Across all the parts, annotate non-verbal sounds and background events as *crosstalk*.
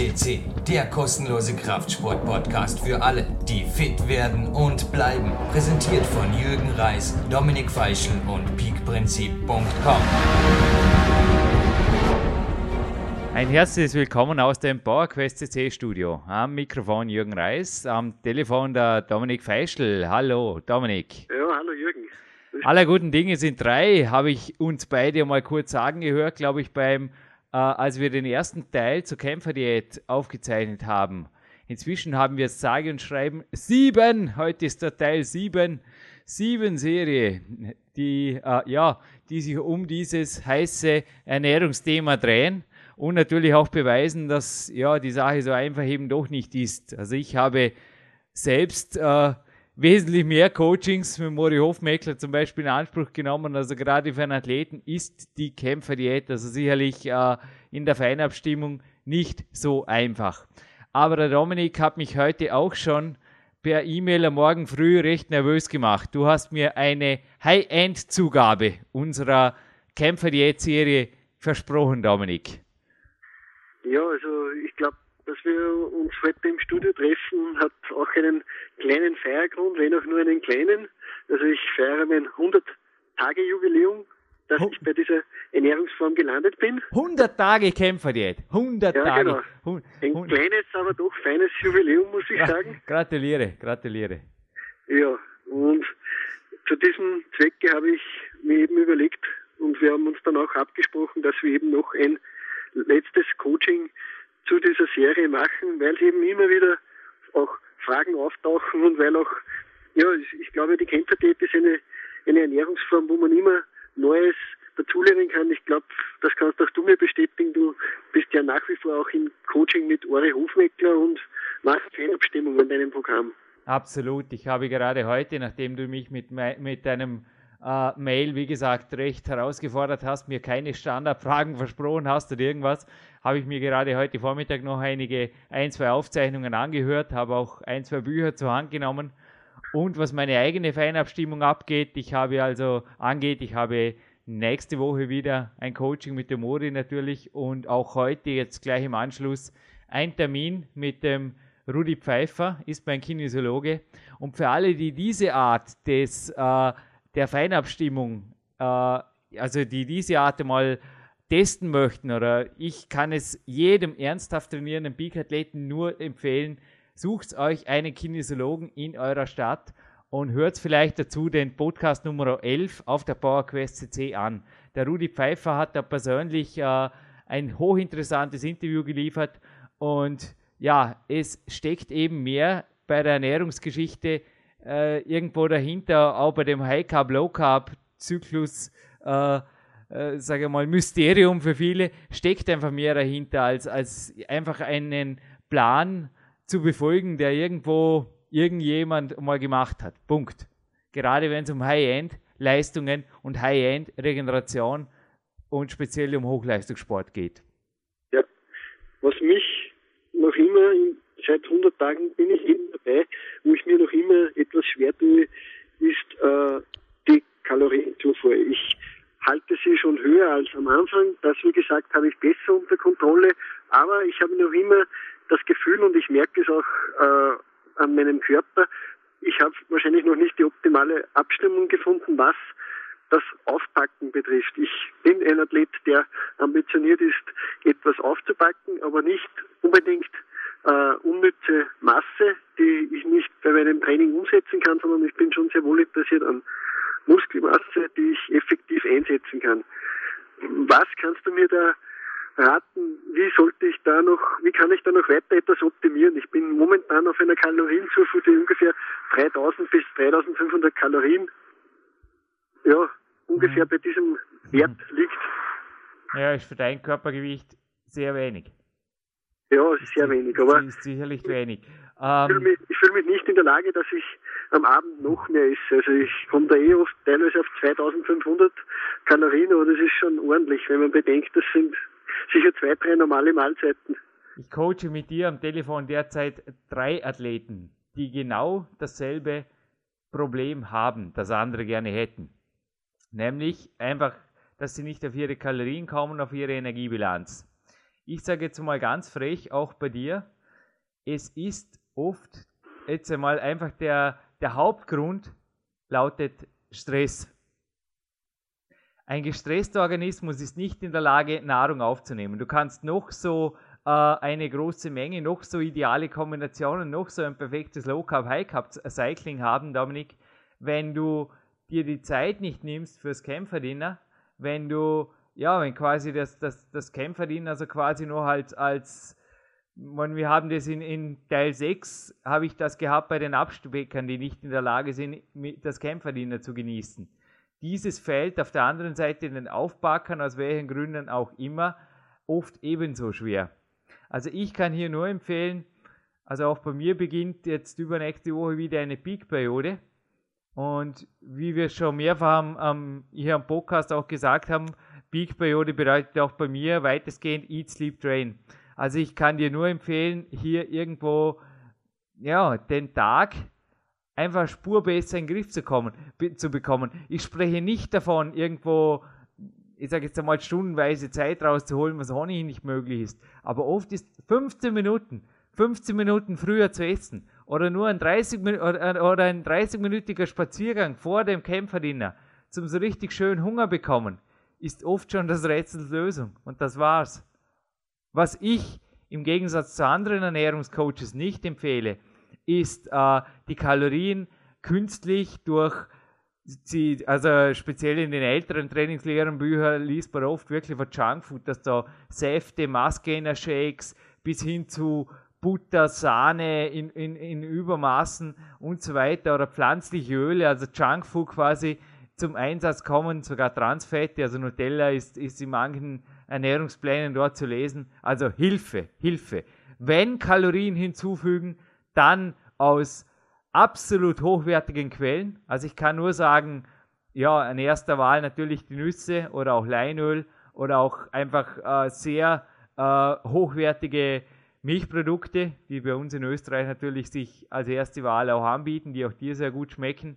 FCC, der kostenlose Kraftsport-Podcast für alle, die fit werden und bleiben. Präsentiert von Jürgen Reis, Dominik Feischl und peakprinzip.com. Ein herzliches Willkommen aus dem PowerQuest CC Studio. Am Mikrofon Jürgen Reis, am Telefon der Dominik Feischl. Hallo Dominik. Ja, hallo Jürgen. Aller guten Dinge sind drei, habe ich uns beide mal kurz sagen gehört, glaube ich, beim äh, als wir den ersten Teil zur Kämpferdiät aufgezeichnet haben. Inzwischen haben wir sage und schreiben sieben. Heute ist der Teil sieben. Sieben Serie, die, äh, ja, die sich um dieses heiße Ernährungsthema drehen und natürlich auch beweisen, dass ja, die Sache so einfach eben doch nicht ist. Also ich habe selbst äh, wesentlich mehr Coachings mit Mori Hofmeckler zum Beispiel in Anspruch genommen. Also gerade für einen Athleten ist die Kämpferdiät also sicherlich äh, in der Feinabstimmung nicht so einfach. Aber der Dominik hat mich heute auch schon per E-Mail am Morgen früh recht nervös gemacht. Du hast mir eine High-End-Zugabe unserer Kämpferdiät-Serie versprochen, Dominik. Ja, also ich glaube, dass wir uns heute im Studio treffen, hat auch einen kleinen Feiergrund, wenn auch nur einen kleinen. Also ich feiere mein 100-Tage-Jubiläum, dass ich bei dieser Ernährungsform gelandet bin. 100 Tage Kämpferdiät. 100 ja, Tage. Genau. Ein kleines, aber doch feines Jubiläum, muss ich Gra- sagen. Gratuliere, gratuliere. Ja, und zu diesem Zwecke habe ich mir eben überlegt und wir haben uns dann auch abgesprochen, dass wir eben noch ein letztes Coaching zu dieser Serie machen, weil eben immer wieder auch Fragen auftauchen und weil auch, ja, ich, glaube, die Kämpferdiät ist eine, eine Ernährungsform, wo man immer Neues dazulernen kann. Ich glaube, das kannst auch du mir bestätigen. Du bist ja nach wie vor auch im Coaching mit Ori Hofmeckler und machst Feinabstimmung an deinem Programm. Absolut. Ich habe gerade heute, nachdem du mich mit, mit deinem äh, Mail, wie gesagt, recht herausgefordert hast, mir keine Standardfragen *laughs* versprochen hast oder irgendwas, habe ich mir gerade heute Vormittag noch einige, ein, zwei Aufzeichnungen angehört, habe auch ein, zwei Bücher zur Hand genommen. Und was meine eigene Feinabstimmung abgeht, ich habe also angeht, ich habe nächste Woche wieder ein Coaching mit dem Mori natürlich und auch heute jetzt gleich im Anschluss ein Termin mit dem Rudi Pfeiffer, ist mein Kinesiologe. Und für alle, die diese Art des, äh, der Feinabstimmung, äh, also die diese Art mal testen möchten, oder ich kann es jedem ernsthaft trainierenden Peak-Athleten nur empfehlen, sucht euch einen Kinesiologen in eurer Stadt und hört vielleicht dazu den Podcast Nummer 11 auf der PowerQuest CC an. Der Rudi Pfeiffer hat da persönlich äh, ein hochinteressantes Interview geliefert und ja, es steckt eben mehr bei der Ernährungsgeschichte äh, irgendwo dahinter, auch bei dem High Carb, Low Carb Zyklus, äh, äh, sage ich mal, Mysterium für viele, steckt einfach mehr dahinter, als, als einfach einen Plan zu befolgen, der irgendwo irgendjemand mal gemacht hat. Punkt. Gerade wenn es um High-End-Leistungen und High-End-Regeneration und speziell um Hochleistungssport geht. Ja, was mich noch immer, in, seit 100 Tagen bin ich eben dabei, wo ich mir noch immer etwas schwer tue, ist äh, die Kalorienzufuhr. Ich halte sie schon höher als am Anfang. Das, wie gesagt, habe ich besser unter Kontrolle. Aber ich habe noch immer das Gefühl und ich merke es auch äh, an meinem Körper, ich habe wahrscheinlich noch nicht die optimale Abstimmung gefunden, was das Aufpacken betrifft. Ich bin ein Athlet, der ambitioniert ist, etwas aufzupacken, aber nicht unbedingt äh, unnütze Masse, die ich nicht bei meinem Training umsetzen kann, sondern ich bin schon sehr wohl interessiert an Muskelmasse, die ich effektiv einsetzen kann. Was kannst du mir da raten, wie sollte ich da noch, wie kann ich da noch weiter etwas optimieren? Ich bin momentan auf einer Kalorienzufuhr, die ungefähr 3000 bis 3500 Kalorien, ja, ungefähr bei diesem Wert liegt. Ja, ist für dein Körpergewicht sehr wenig. Ja, sehr wenig, aber ist sicherlich wenig. ich fühle Ähm, mich, ich fühle mich nicht in der Lage, dass ich am Abend noch mehr esse. Also ich komme da eh oft teilweise auf 2500 Kalorien, aber das ist schon ordentlich, wenn man bedenkt, das sind sicher zwei, drei normale Mahlzeiten. ich coache mit dir am Telefon derzeit drei Athleten, die genau dasselbe Problem haben, das andere gerne hätten. Nämlich einfach, dass sie nicht auf ihre Kalorien kommen, auf ihre Energiebilanz. Ich sage jetzt mal ganz frech, auch bei dir, es ist oft jetzt einmal einfach der, der Hauptgrund lautet Stress. Ein gestresster Organismus ist nicht in der Lage, Nahrung aufzunehmen. Du kannst noch so äh, eine große Menge, noch so ideale Kombinationen, noch so ein perfektes Low Carb, High Carb Cycling haben, Dominik. Wenn du dir die Zeit nicht nimmst fürs Kämpferdiener, wenn du, ja, wenn quasi das, das, das Kämpferdiener also quasi nur halt als, man, wir haben das in, in Teil 6, habe ich das gehabt bei den Abspeckern, die nicht in der Lage sind, das Kämpferdiener zu genießen dieses Feld auf der anderen Seite den Aufbackern, aus welchen Gründen auch immer, oft ebenso schwer. Also ich kann hier nur empfehlen, also auch bei mir beginnt jetzt übernächste Woche wieder eine Peak-Periode. Und wie wir schon mehrfach am, hier am Podcast auch gesagt haben, Peak-Periode bedeutet auch bei mir weitestgehend Eat, Sleep, Train. Also ich kann dir nur empfehlen, hier irgendwo ja, den Tag einfach Spur besser in den Griff zu, kommen, zu bekommen. Ich spreche nicht davon, irgendwo, ich sage jetzt einmal, stundenweise Zeit rauszuholen, was ohnehin nicht möglich ist. Aber oft ist 15 Minuten, 15 Minuten früher zu essen oder nur ein 30 oder, oder ein 30-minütiger Spaziergang vor dem Kämpferdiener zum so richtig schön Hunger bekommen, ist oft schon das Rätsels Lösung. Und das war's. Was ich im Gegensatz zu anderen Ernährungscoaches nicht empfehle, ist äh, die Kalorien künstlich durch sie, also speziell in den älteren Trainingslehrenbüchern liest man oft wirklich von Junkfood, dass da Säfte, Massgainer-Shakes bis hin zu Butter, Sahne in, in, in Übermaßen und so weiter oder pflanzliche Öle, also Junkfood quasi zum Einsatz kommen, sogar Transfette, also Nutella ist, ist in manchen Ernährungsplänen dort zu lesen. Also Hilfe, Hilfe. Wenn Kalorien hinzufügen, dann aus absolut hochwertigen Quellen. Also ich kann nur sagen, ja, an erster Wahl natürlich die Nüsse oder auch Leinöl oder auch einfach äh, sehr äh, hochwertige Milchprodukte, die bei uns in Österreich natürlich sich als erste Wahl auch anbieten, die auch dir sehr gut schmecken.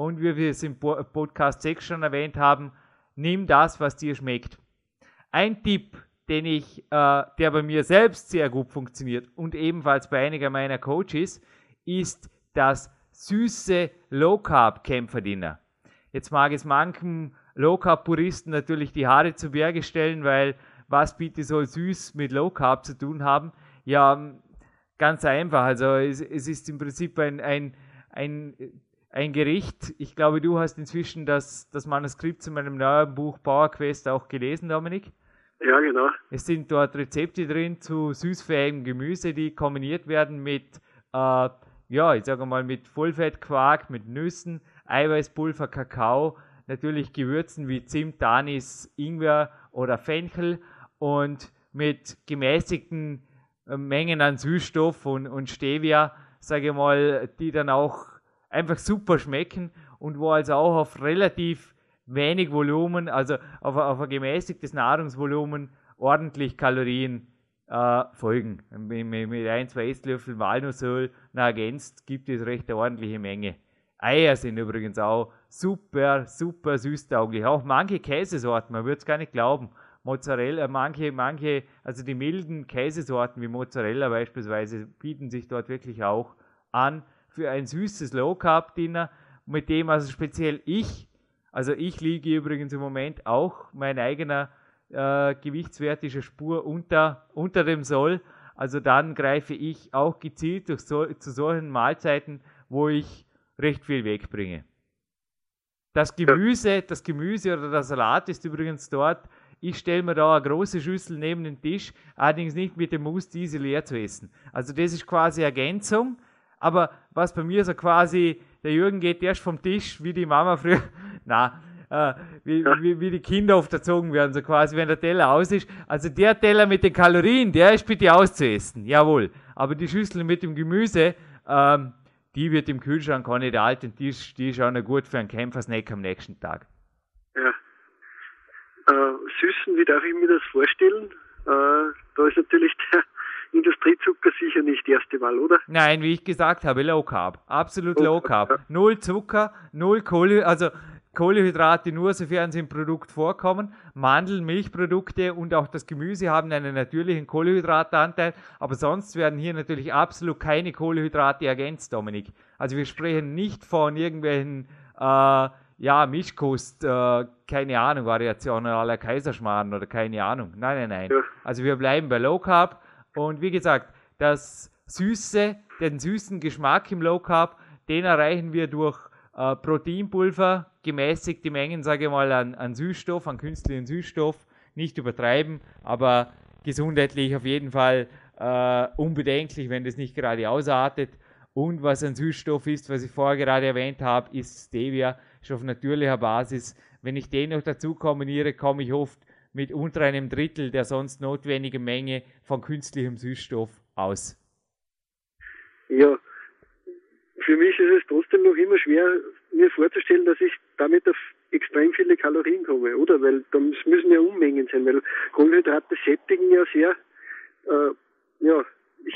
Und wie wir es im Podcast 6 schon erwähnt haben, nimm das, was dir schmeckt. Ein Tipp, den ich, äh, der bei mir selbst sehr gut funktioniert und ebenfalls bei einiger meiner Coaches, ist das süße Low Carb Kämpferdiener. Jetzt mag es manchen Low Carb Puristen natürlich die Haare zu Berge stellen, weil was bitte soll süß mit Low Carb zu tun haben? Ja, ganz einfach. Also es, es ist im Prinzip ein, ein, ein, ein Gericht. Ich glaube, du hast inzwischen das, das Manuskript zu meinem neuen Buch Power Quest auch gelesen, Dominik. Ja, genau. Es sind dort Rezepte drin zu süßfähigem Gemüse, die kombiniert werden mit, äh, ja, ich sage mal, mit Vollfettquark, mit Nüssen, Eiweißpulver, Kakao, natürlich Gewürzen wie Zimt, Anis, Ingwer oder Fenchel und mit gemäßigten äh, Mengen an Süßstoff und, und Stevia, sage ich mal, die dann auch einfach super schmecken und wo also auch auf relativ wenig Volumen, also auf, auf ein gemäßigtes Nahrungsvolumen ordentlich Kalorien äh, folgen. Mit, mit ein, zwei Esslöffel Walnussöl ergänzt gibt es recht eine ordentliche Menge. Eier sind übrigens auch super, super süßtauglich. Auch manche Käsesorten, man würde es gar nicht glauben. Mozzarella, manche, manche, also die milden Käsesorten wie Mozzarella beispielsweise, bieten sich dort wirklich auch an für ein süßes Low Carb Dinner, mit dem also speziell ich also ich liege übrigens im Moment auch, mein eigener äh, Gewichtswert ist eine Spur unter, unter dem Soll. Also dann greife ich auch gezielt so, zu solchen Mahlzeiten, wo ich recht viel wegbringe. Das Gemüse, das Gemüse oder der Salat ist übrigens dort. Ich stelle mir da eine große Schüssel neben den Tisch, allerdings nicht mit dem Muss, diese leer zu essen. Also das ist quasi Ergänzung. Aber was bei mir so quasi, der Jürgen geht erst vom Tisch, wie die Mama früher, *laughs* na, äh, wie, wie, wie, die Kinder oft erzogen werden, so quasi, wenn der Teller aus ist. Also der Teller mit den Kalorien, der ist bitte auszuessen, jawohl. Aber die Schüssel mit dem Gemüse, ähm, die wird im Kühlschrank auch nicht alt und die ist, die ist auch noch gut für einen Kämpfersnack am nächsten Tag. Ja. Äh, Süßen, wie darf ich mir das vorstellen? Äh, da ist natürlich der Wahl, oder? Nein, wie ich gesagt habe, Low Carb. Absolut Low Carb. Null Zucker, null Kohle, also Kohlehydrate nur, sofern sie im Produkt vorkommen. Mandeln, Milchprodukte und auch das Gemüse haben einen natürlichen Kohlehydratanteil, aber sonst werden hier natürlich absolut keine Kohlehydrate ergänzt, Dominik. Also wir sprechen nicht von irgendwelchen äh, ja, Mischkost, äh, keine Ahnung, Variationen aller Kaiserschmarrn oder keine Ahnung. Nein, nein, nein. Ja. Also wir bleiben bei Low Carb und wie gesagt, das Süße, den süßen Geschmack im Low Carb, den erreichen wir durch äh, Proteinpulver, gemäßigte Mengen, sage ich mal, an, an Süßstoff, an künstlichen Süßstoff, nicht übertreiben, aber gesundheitlich auf jeden Fall äh, unbedenklich, wenn das nicht gerade ausartet. Und was ein Süßstoff ist, was ich vorher gerade erwähnt habe, ist Stevia, ist auf natürlicher Basis. Wenn ich den noch dazu kombiniere, komme ich oft mit unter einem Drittel der sonst notwendigen Menge von künstlichem Süßstoff aus. Ja, für mich ist es trotzdem noch immer schwer, mir vorzustellen, dass ich damit auf extrem viele Kalorien komme, oder? Weil da müssen ja Unmengen sein, weil Kohlenhydrate sättigen ja sehr, äh, ja.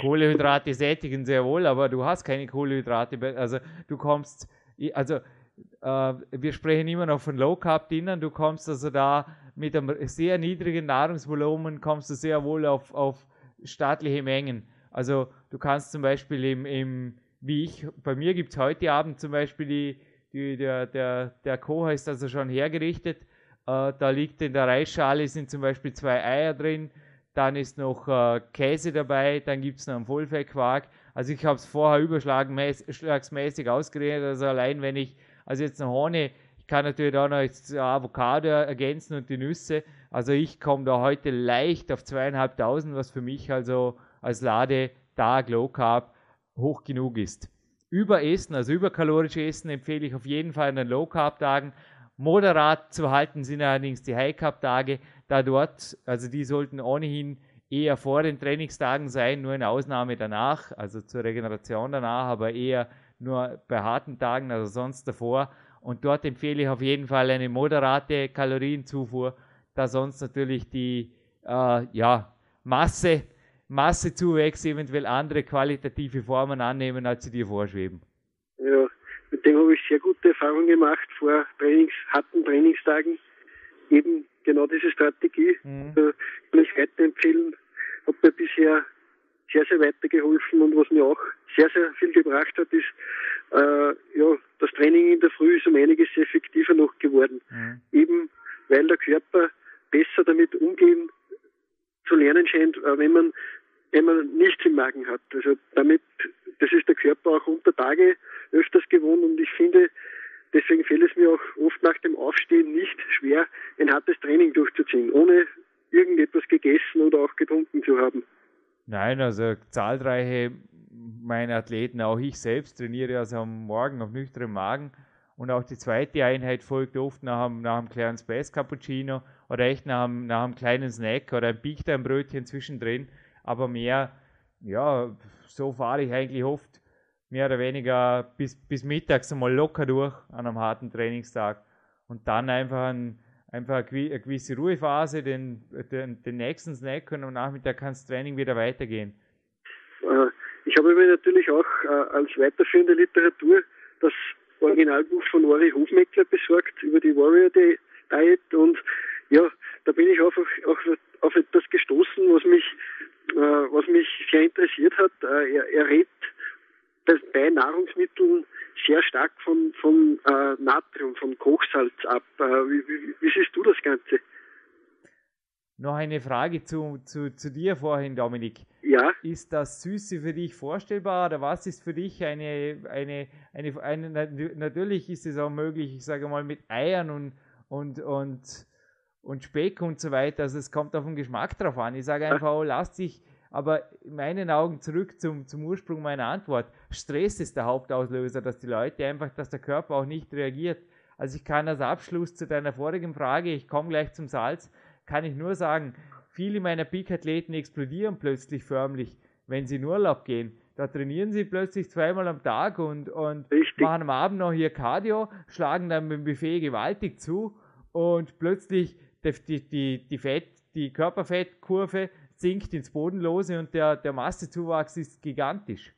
Kohlenhydrate sättigen sehr wohl, aber du hast keine Kohlenhydrate, also du kommst, also äh, wir sprechen immer noch von Low Carb Dinnern, du kommst also da mit einem sehr niedrigen Nahrungsvolumen, kommst du sehr wohl auf, auf staatliche Mengen. Also du kannst zum Beispiel im, im wie ich, bei mir gibt es heute Abend zum Beispiel die, die, der, der, der Kocher ist also schon hergerichtet. Äh, da liegt in der Reisschale sind zum Beispiel zwei Eier drin, dann ist noch äh, Käse dabei, dann gibt es noch einen Vollfettquark. Also ich habe es vorher überschlagsmäßig ausgerechnet, also allein wenn ich, also jetzt noch ohne, ich kann natürlich auch noch jetzt Avocado ergänzen und die Nüsse. Also ich komme da heute leicht auf zweieinhalbtausend, was für mich also als Ladetag Low Carb hoch genug ist. Überessen, also überkalorische Essen, empfehle ich auf jeden Fall an den Low Carb Tagen. Moderat zu halten sind allerdings die High Carb Tage, da dort, also die sollten ohnehin eher vor den Trainingstagen sein, nur eine Ausnahme danach, also zur Regeneration danach, aber eher nur bei harten Tagen, also sonst davor. Und dort empfehle ich auf jeden Fall eine moderate Kalorienzufuhr, da sonst natürlich die äh, ja, Masse Massezuwächse eventuell andere qualitative Formen annehmen, als sie dir vorschweben. Ja, mit dem habe ich sehr gute Erfahrungen gemacht vor Trainings, harten Trainingstagen. Eben genau diese Strategie mhm. äh, kann ich weiterempfehlen. Hat mir bisher sehr, sehr weitergeholfen und was mir auch sehr, sehr viel gebracht hat, ist, äh, ja, das Training in der Früh ist um einiges effektiver noch geworden. Mhm. Eben weil der Körper besser damit umgehen zu lernen scheint, äh, wenn man wenn man nichts im Magen hat. Also damit, das ist der Körper auch unter Tage öfters gewohnt und ich finde, deswegen fällt es mir auch oft nach dem Aufstehen nicht schwer, ein hartes Training durchzuziehen, ohne irgendetwas gegessen oder auch getrunken zu haben. Nein, also zahlreiche meine Athleten, auch ich selbst trainiere also am Morgen auf nüchternem Magen und auch die zweite Einheit folgt oft nach einem, nach einem kleinen Space Cappuccino oder echt nach einem, nach einem kleinen Snack oder ein Big Time Brötchen zwischendrin aber mehr, ja, so fahre ich eigentlich oft mehr oder weniger bis, bis mittags einmal locker durch an einem harten Trainingstag und dann einfach, ein, einfach eine gewisse Ruhephase, den, den, den nächsten Snack und am Nachmittag kann das Training wieder weitergehen. Äh, ich habe mir natürlich auch äh, als weiterführende Literatur das Originalbuch von Ori Hofmeckler besorgt über die Warrior Diet und ja, da bin ich auf, auf, auf etwas gestoßen, was mich äh, was mich sehr interessiert hat, äh, er, er redet bei Nahrungsmitteln sehr stark von, von äh, Natrium, von Kochsalz ab. Wie, wie, wie, siehst du das Ganze? Noch eine Frage zu, zu, zu dir vorhin, Dominik. Ja. Ist das Süße für dich vorstellbar oder was ist für dich eine, eine, eine, eine natürlich ist es auch möglich, ich sage mal, mit Eiern und, und, und und Speck und so weiter. Also es kommt auf den Geschmack drauf an. Ich sage einfach, oh, lass dich, aber in meinen Augen zurück zum, zum Ursprung meiner Antwort. Stress ist der Hauptauslöser, dass die Leute einfach, dass der Körper auch nicht reagiert. Also ich kann als Abschluss zu deiner vorigen Frage, ich komme gleich zum Salz, kann ich nur sagen, viele meiner Peak-Athleten explodieren plötzlich förmlich, wenn sie in Urlaub gehen. Da trainieren sie plötzlich zweimal am Tag und, und machen am Abend noch ihr Cardio, schlagen dann mit dem Buffet gewaltig zu und plötzlich die, die, die, Fett, die Körperfettkurve sinkt ins Bodenlose und der, der Massezuwachs ist gigantisch.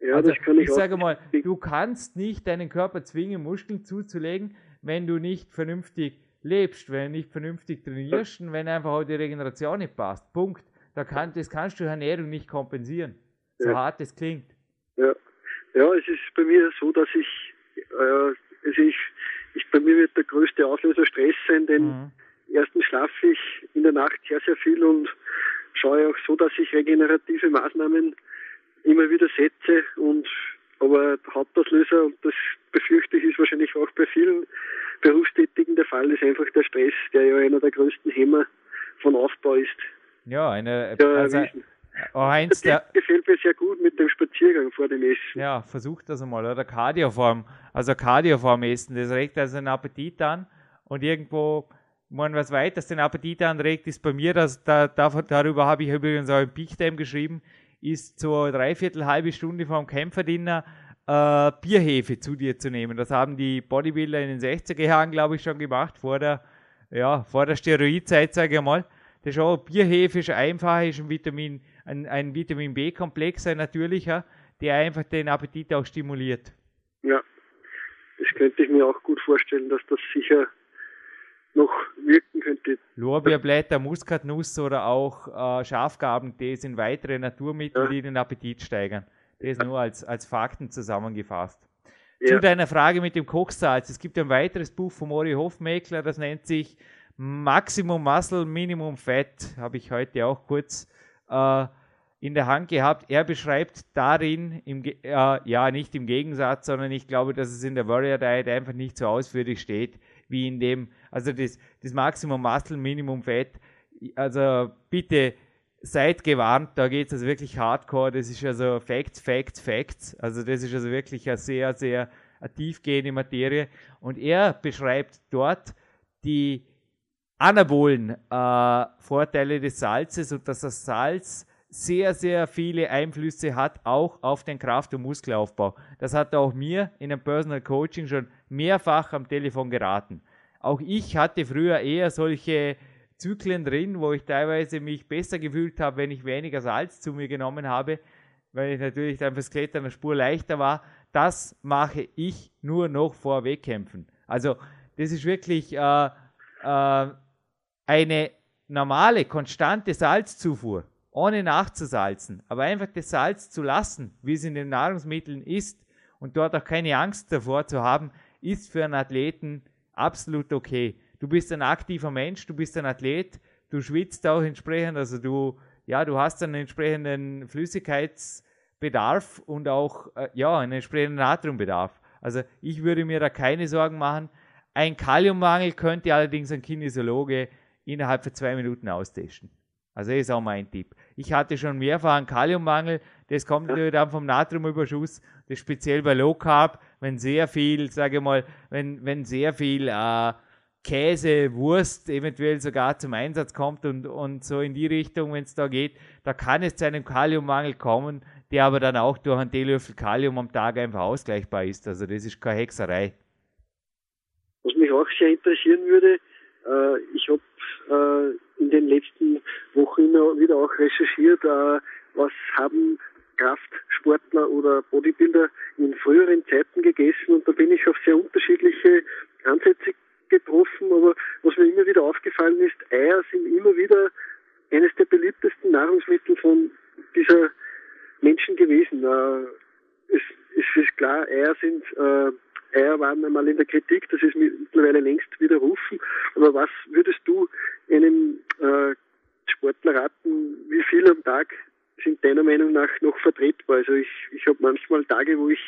Ja, also, das kann ich, ich sage mal, du kannst nicht deinen Körper zwingen, Muskeln zuzulegen. wenn du nicht vernünftig lebst, wenn du nicht vernünftig trainierst und wenn einfach auch die Regeneration nicht passt. Punkt. Da kann, das kannst du Ernährung nicht kompensieren. So ja. hart es klingt. Ja. ja, es ist bei mir so, dass ich, äh, also ich, ich, bei mir wird der größte Auslöser Stress sein, denn mhm. Erstens schlafe ich in der Nacht sehr, sehr viel und schaue auch so, dass ich regenerative Maßnahmen immer wieder setze und aber Hauptauslöser, und das befürchte ich, ist wahrscheinlich auch bei vielen Berufstätigen der Fall, ist einfach der Stress, der ja einer der größten Hämmer von Aufbau ist. Ja, eine, ja, also, oh, Heinz, der, gefällt mir sehr gut mit dem Spaziergang vor dem Essen. Ja, versucht das einmal, oder? Cardioform, also Cardioform essen, das regt also den Appetit an und irgendwo, man was weiter den Appetit anregt, ist bei mir, dass, da, darüber habe ich übrigens auch im Peak Time geschrieben, ist so dreiviertel halbe Stunde vom Kämpferdiener äh, Bierhefe zu dir zu nehmen. Das haben die Bodybuilder in den 60er Jahren, glaube ich, schon gemacht, vor der, ja, vor der Steroidzeit, sage ich mal. Das ist auch Bierhefe ist einfach, ist ein Vitamin, ein, ein Vitamin B-Komplex, ein natürlicher, der einfach den Appetit auch stimuliert. Ja, das könnte ich mir auch gut vorstellen, dass das sicher noch wirken könnte. Lorbeerblätter, Muskatnuss oder auch äh, Schafgabentee sind weitere Naturmittel, ja. die den Appetit steigern. Das nur als, als Fakten zusammengefasst. Ja. Zu deiner Frage mit dem Kochsalz. Es gibt ein weiteres Buch von Mori Hofmeckler, das nennt sich Maximum Muscle, Minimum Fett. Habe ich heute auch kurz äh, in der Hand gehabt. Er beschreibt darin, im, äh, ja, nicht im Gegensatz, sondern ich glaube, dass es in der Warrior Diet einfach nicht so ausführlich steht, wie in dem, also das, das Maximum Muscle, Minimum Fett. Also bitte seid gewarnt, da geht es also wirklich hardcore. Das ist also Facts, Facts, Facts. Also das ist also wirklich eine sehr, sehr tiefgehende Materie. Und er beschreibt dort die anabolen äh, Vorteile des Salzes und dass das Salz sehr, sehr viele Einflüsse hat, auch auf den Kraft- und Muskelaufbau. Das hat auch mir in einem Personal Coaching schon mehrfach am Telefon geraten. Auch ich hatte früher eher solche Zyklen drin, wo ich teilweise mich besser gefühlt habe, wenn ich weniger Salz zu mir genommen habe, weil ich natürlich dann fürs Klettern eine Spur leichter war. Das mache ich nur noch vor Wettkämpfen. Also das ist wirklich äh, äh, eine normale, konstante Salzzufuhr, ohne nachzusalzen, aber einfach das Salz zu lassen, wie es in den Nahrungsmitteln ist und dort auch keine Angst davor zu haben, ist für einen Athleten absolut okay du bist ein aktiver Mensch, du bist ein Athlet, du schwitzt auch entsprechend, also du, ja, du hast einen entsprechenden Flüssigkeitsbedarf und auch, äh, ja, einen entsprechenden Natriumbedarf. Also ich würde mir da keine Sorgen machen. Ein Kaliummangel könnte allerdings ein Kinesiologe innerhalb von zwei Minuten austesten. Also das ist auch mein Tipp. Ich hatte schon mehrfach einen Kaliummangel, das kommt natürlich dann vom Natriumüberschuss, das speziell bei Low Carb, wenn sehr viel, sage ich mal, wenn, wenn sehr viel äh, Käse, Wurst eventuell sogar zum Einsatz kommt und, und so in die Richtung, wenn es da geht, da kann es zu einem Kaliummangel kommen, der aber dann auch durch einen Teelöffel Kalium am Tag einfach ausgleichbar ist. Also das ist keine Hexerei. Was mich auch sehr interessieren würde, äh, ich habe äh, in den letzten Wochen immer wieder auch recherchiert, äh, was haben Kraftsportler oder Bodybuilder in früheren Zeiten gegessen und da bin ich auf sehr unterschiedliche Ansätze getroffen, aber was mir immer wieder aufgefallen ist, Eier sind immer wieder eines der beliebtesten Nahrungsmittel von dieser Menschen gewesen. Äh, es, es, ist klar, Eier sind äh, Eier waren einmal in der Kritik, das ist mittlerweile längst widerrufen. Aber was würdest du einem äh, Sportler raten, wie viel am Tag sind deiner Meinung nach noch vertretbar? Also ich, ich habe manchmal Tage, wo ich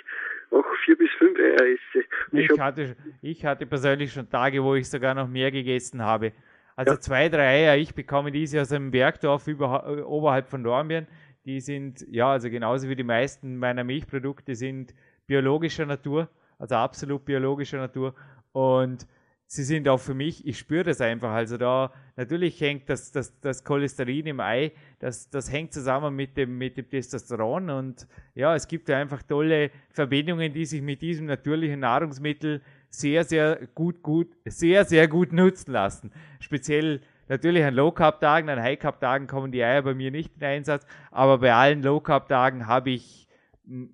auch vier bis fünf Eier esse. Ich, ich, hatte, ich hatte persönlich schon Tage, wo ich sogar noch mehr gegessen habe. Also ja. zwei, drei Eier. Ich bekomme diese aus einem Bergdorf über, oberhalb von Dornbirn. Die sind, ja, also genauso wie die meisten meiner Milchprodukte sind biologischer Natur, also absolut biologischer Natur. Und sie sind auch für mich, ich spüre das einfach. Also da natürlich hängt das, das, das Cholesterin im Ei, das, das hängt zusammen mit dem, mit dem Testosteron und ja, es gibt einfach tolle Verbindungen, die sich mit diesem natürlichen Nahrungsmittel sehr, sehr gut, gut, sehr, sehr gut nutzen lassen. Speziell natürlich an Low Carb Tagen, an High Carb Tagen kommen die Eier bei mir nicht in Einsatz, aber bei allen Low Carb Tagen habe ich,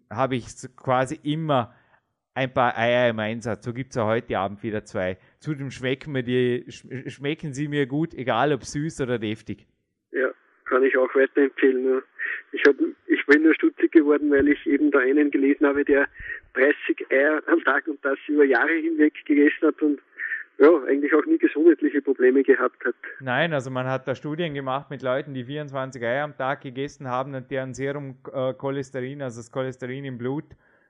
habe ich quasi immer ein paar Eier im Einsatz. So gibt es ja heute Abend wieder zwei. Zudem schmecken, mir die, schmecken sie mir gut, egal ob süß oder deftig. Ja, kann ich auch weiterempfehlen. Ich, hab, ich bin nur stutzig geworden, weil ich eben da einen gelesen habe, der 30 Eier am Tag und das über Jahre hinweg gegessen hat und ja, eigentlich auch nie gesundheitliche Probleme gehabt hat. Nein, also man hat da Studien gemacht mit Leuten, die 24 Eier am Tag gegessen haben und deren Serumcholesterin, also das Cholesterin im Blut,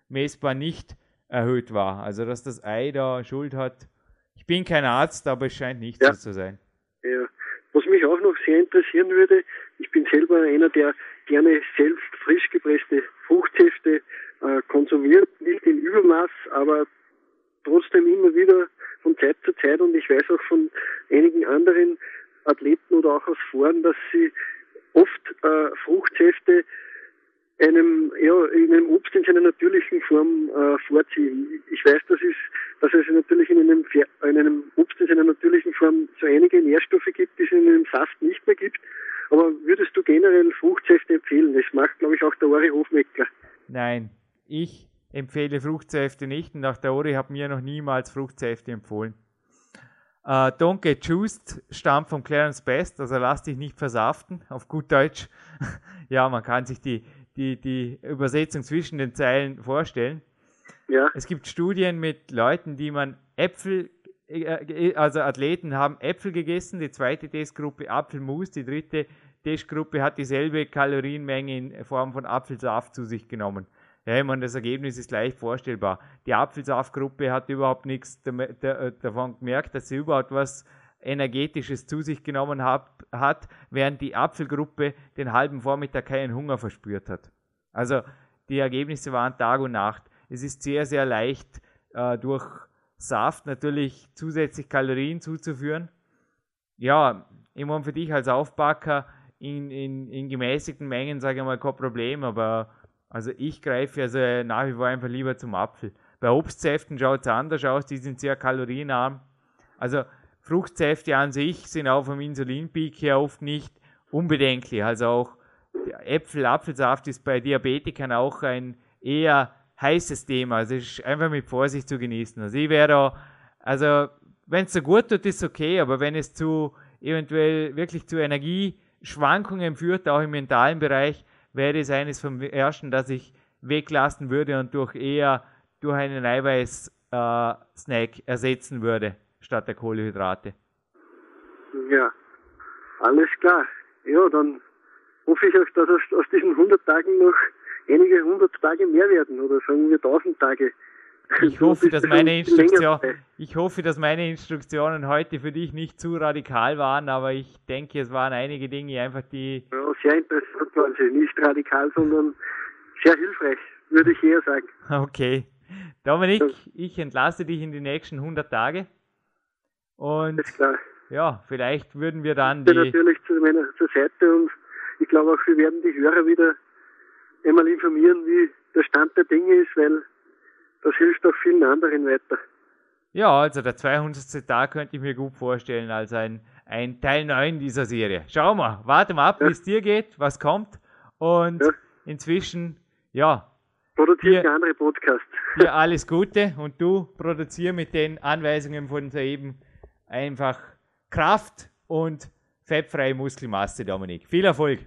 messbar nicht erhöht war. Also dass das Ei da Schuld hat. Ich bin kein Arzt, aber es scheint nicht ja. so zu sein. Ja. Was mich auch noch sehr interessieren würde, ich bin selber einer, der gerne selbst frisch gepresste Fruchtsäfte äh, konsumiert, nicht in Übermaß, aber trotzdem immer wieder von Zeit zu Zeit und ich weiß auch von einigen anderen Athleten oder auch aus Foren, dass sie oft äh, Fruchtsäfte einem, ja, in einem Obst in seiner natürlichen Form äh, vorziehen. Ich weiß, dass es, dass es natürlich in einem, in einem Obst in seiner natürlichen Form so einige Nährstoffe gibt, die es in einem Saft nicht mehr gibt. Aber würdest du generell Fruchtsäfte empfehlen? Das macht, glaube ich, auch der Ori Hofmeckler. Nein, ich empfehle Fruchtsäfte nicht und auch der Ori hat mir noch niemals Fruchtsäfte empfohlen. Uh, don't get juiced stammt von Clarence Best, also lass dich nicht versaften, auf gut Deutsch. *laughs* ja, man kann sich die, die, die Übersetzung zwischen den Zeilen vorstellen. Ja. Es gibt Studien mit Leuten, die man Äpfel, äh, also Athleten haben Äpfel gegessen, die zweite Testgruppe Apfelmus, die dritte Testgruppe hat dieselbe Kalorienmenge in Form von Apfelsaft zu sich genommen. Ja, ich meine, das Ergebnis ist leicht vorstellbar. Die Apfelsaftgruppe hat überhaupt nichts äh, davon gemerkt, dass sie überhaupt was Energetisches zu sich genommen hab, hat, während die Apfelgruppe den halben Vormittag keinen Hunger verspürt hat. Also die Ergebnisse waren Tag und Nacht. Es ist sehr, sehr leicht, äh, durch Saft natürlich zusätzlich Kalorien zuzuführen. Ja, ich meine, für dich als Aufbacker in, in, in gemäßigten Mengen, sage ich mal, kein Problem, aber also ich greife also nach wie vor einfach lieber zum Apfel. Bei Obstsäften schaut es anders aus, die sind sehr kalorienarm. Also Fruchtsäfte an sich sind auch vom Insulinpeak her oft nicht unbedenklich. Also auch Äpfel, Apfelsaft ist bei Diabetikern auch ein eher heißes Thema. Also ist einfach mit Vorsicht zu genießen. Also ich wäre da, also wenn es so gut tut, ist okay, aber wenn es zu eventuell wirklich zu Energieschwankungen führt, auch im mentalen Bereich, wäre es eines vom ersten, dass ich weglassen würde und durch eher durch einen Eiweiß-Snack äh, ersetzen würde, statt der Kohlenhydrate. Ja, alles klar. Ja, dann hoffe ich auch, dass aus, aus diesen 100 Tagen noch einige 100 Tage mehr werden oder sagen wir 1000 Tage. Ich hoffe, dass meine Instruktion, ich hoffe, dass meine Instruktionen heute für dich nicht zu radikal waren, aber ich denke, es waren einige Dinge einfach die. Ja, sehr interessant waren sie. Nicht radikal, sondern sehr hilfreich, würde ich eher sagen. *laughs* Okay. Dominik, ich entlasse dich in die nächsten 100 Tage. Und ja, vielleicht würden wir dann die. natürlich zu meiner zur Seite und ich glaube auch, wir werden die Hörer wieder einmal informieren, wie der Stand der Dinge ist, weil das hilft auch vielen anderen weiter. Ja, also der 200. Tag könnte ich mir gut vorstellen als ein, ein Teil 9 dieser Serie. Schauen wir, warten wir ab, ja. wie es dir geht, was kommt. Und ja. inzwischen, ja. Produziert dir, andere Podcast. Dir *laughs* alles Gute und du produzier mit den Anweisungen von soeben einfach Kraft und fettfreie Muskelmasse, Dominik. Viel Erfolg!